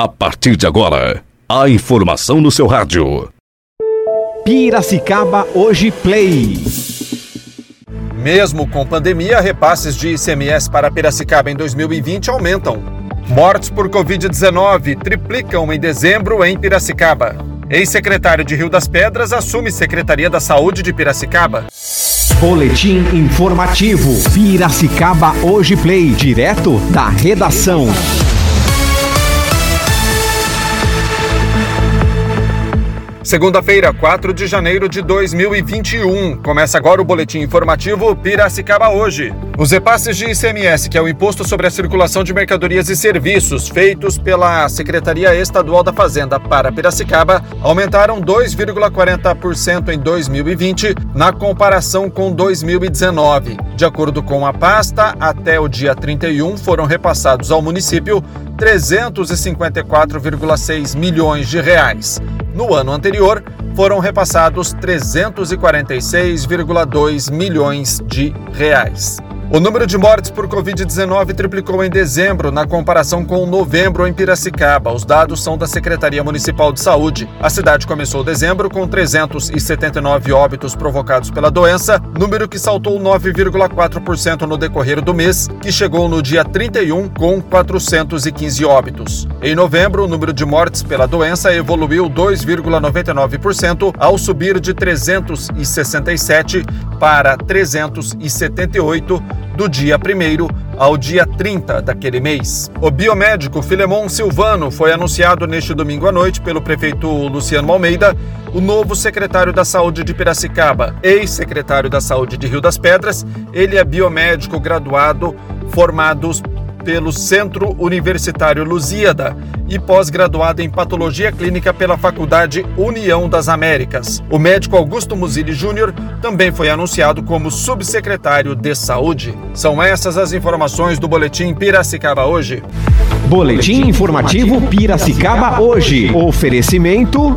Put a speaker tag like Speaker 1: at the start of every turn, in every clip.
Speaker 1: A partir de agora, a informação no seu rádio.
Speaker 2: Piracicaba Hoje Play.
Speaker 3: Mesmo com pandemia, repasses de ICMS para Piracicaba em 2020 aumentam. Mortes por Covid-19 triplicam em dezembro em Piracicaba. Ex-secretário de Rio das Pedras assume Secretaria da Saúde de Piracicaba.
Speaker 2: Boletim informativo. Piracicaba Hoje Play. Direto da redação.
Speaker 3: Segunda-feira, 4 de janeiro de 2021. Começa agora o boletim informativo Piracicaba hoje. Os repasses de ICMS, que é o Imposto sobre a Circulação de Mercadorias e Serviços, feitos pela Secretaria Estadual da Fazenda para Piracicaba, aumentaram 2,40% em 2020 na comparação com 2019. De acordo com a pasta, até o dia 31 foram repassados ao município 354,6 milhões de reais. No ano anterior, foram repassados 346,2 milhões de reais. O número de mortes por Covid-19 triplicou em dezembro na comparação com novembro em Piracicaba. Os dados são da Secretaria Municipal de Saúde. A cidade começou dezembro com 379 óbitos provocados pela doença, número que saltou 9,4% no decorrer do mês, que chegou no dia 31 com 415 óbitos. Em novembro, o número de mortes pela doença evoluiu 2,99% ao subir de 367 para 378 do dia 1 ao dia 30 daquele mês. O biomédico Filemon Silvano foi anunciado neste domingo à noite pelo prefeito Luciano Almeida, o novo secretário da Saúde de Piracicaba, ex-secretário da Saúde de Rio das Pedras. Ele é biomédico graduado, formado pelo Centro Universitário Lusíada e pós-graduado em Patologia Clínica pela Faculdade União das Américas. O médico Augusto Musili Júnior também foi anunciado como subsecretário de Saúde. São essas as informações do Boletim Piracicaba hoje.
Speaker 2: Boletim informativo Piracicaba hoje. Oferecimento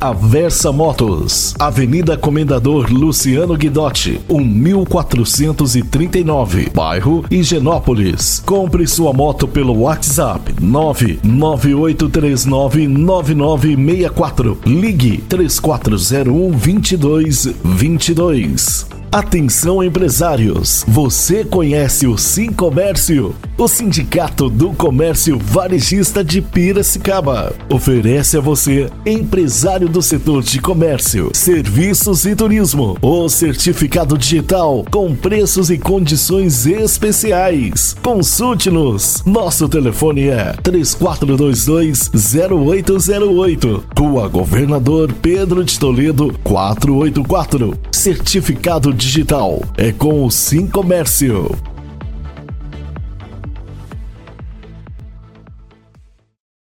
Speaker 4: Aversa Motos, Avenida Comendador Luciano Guidotti, 1439, bairro Higienópolis. Compre sua moto pelo WhatsApp 998399964. Ligue 3401 2222. Atenção empresários, você conhece o Sim Comércio? O Sindicato do Comércio Varejista de Piracicaba oferece a você, empresário do setor de comércio, serviços e turismo, o certificado digital com preços e condições especiais. Consulte-nos. Nosso telefone é 3422-0808. Rua Governador Pedro de Toledo 484. Certificado digital é com o Sim Comércio.